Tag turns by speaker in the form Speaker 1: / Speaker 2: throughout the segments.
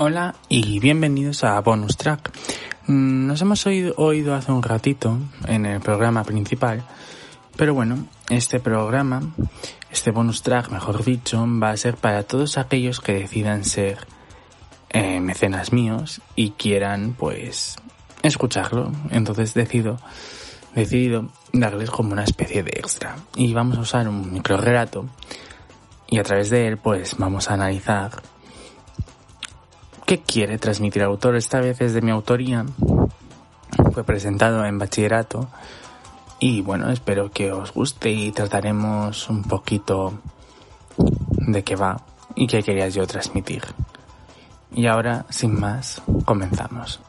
Speaker 1: Hola y bienvenidos a Bonus Track. Mm, Nos hemos oído, oído hace un ratito en el programa principal, pero bueno, este programa, este bonus track, mejor dicho, va a ser para todos aquellos que decidan ser eh, mecenas míos y quieran, pues, escucharlo. Entonces decido, decidido darles como una especie de extra. Y vamos a usar un micro relato y a través de él, pues, vamos a analizar ¿Qué quiere transmitir el autor? Esta vez es de mi autoría. Fue presentado en bachillerato. Y bueno, espero que os guste y trataremos un poquito de qué va y qué quería yo transmitir. Y ahora, sin más, comenzamos.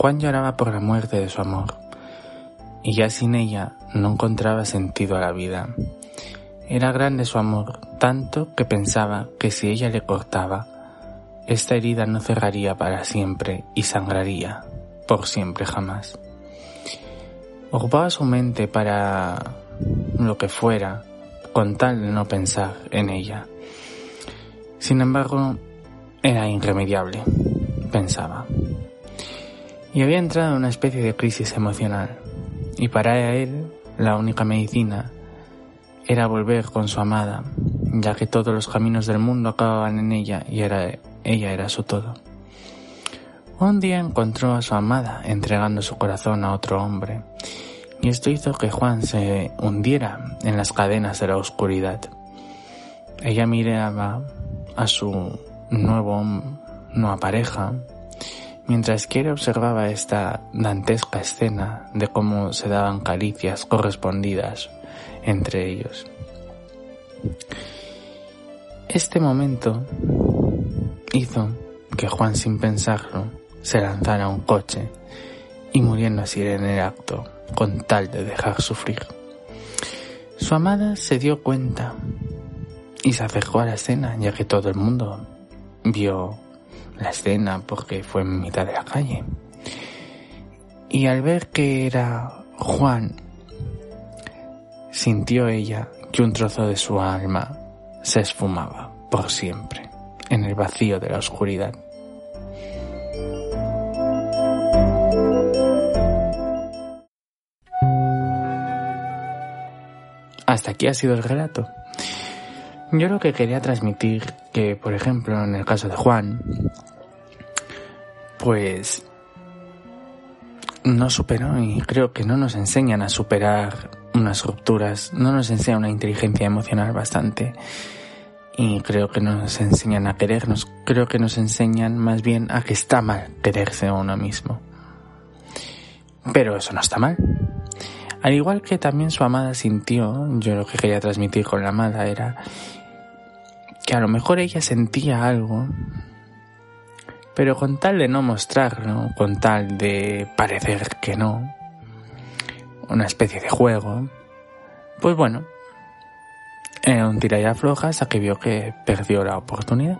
Speaker 1: Juan lloraba por la muerte de su amor, y ya sin ella no encontraba sentido a la vida. Era grande su amor, tanto que pensaba que si ella le cortaba, esta herida no cerraría para siempre y sangraría por siempre jamás. Ocupaba su mente para lo que fuera, con tal de no pensar en ella. Sin embargo, era irremediable, pensaba y había entrado en una especie de crisis emocional, y para él la única medicina era volver con su amada, ya que todos los caminos del mundo acababan en ella y ella era su todo. Un día encontró a su amada entregando su corazón a otro hombre, y esto hizo que Juan se hundiera en las cadenas de la oscuridad. Ella miraba a su nuevo nueva pareja mientras que observaba esta dantesca escena de cómo se daban caricias correspondidas entre ellos. Este momento hizo que Juan sin pensarlo se lanzara a un coche y muriendo así en el acto con tal de dejar sufrir. Su amada se dio cuenta y se acercó a la escena ya que todo el mundo vio la escena porque fue en mitad de la calle. Y al ver que era Juan, sintió ella que un trozo de su alma se esfumaba por siempre en el vacío de la oscuridad. Hasta aquí ha sido el relato. Yo lo que quería transmitir que, por ejemplo, en el caso de Juan, pues no superó y creo que no nos enseñan a superar unas rupturas, no nos enseñan una inteligencia emocional bastante y creo que no nos enseñan a querernos, creo que nos enseñan más bien a que está mal quererse a uno mismo. Pero eso no está mal. Al igual que también su amada sintió, yo lo que quería transmitir con la amada era que a lo mejor ella sentía algo, pero con tal de no mostrarlo, con tal de parecer que no, una especie de juego, pues bueno, era un tira y afloja hasta que vio que perdió la oportunidad.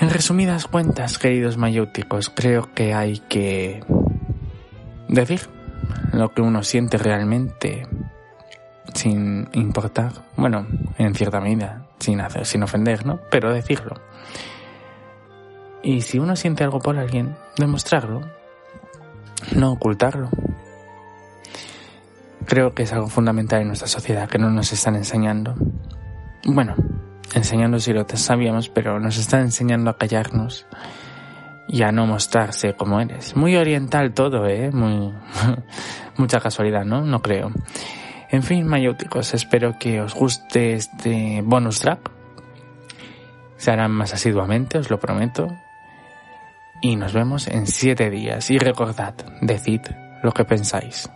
Speaker 1: En resumidas cuentas, queridos mayéuticos, creo que hay que decir lo que uno siente realmente sin importar, bueno, en cierta medida, sin hacer, sin ofender, ¿no? Pero decirlo. Y si uno siente algo por alguien, demostrarlo, no ocultarlo. Creo que es algo fundamental en nuestra sociedad que no nos están enseñando. Bueno, enseñando si lo sabíamos, pero nos están enseñando a callarnos y a no mostrarse como eres. Muy oriental todo, ¿eh? Muy, mucha casualidad, ¿no? No creo. En fin, mayóticos, espero que os guste este bonus track. Se harán más asiduamente, os lo prometo. Y nos vemos en siete días. Y recordad, decid lo que pensáis.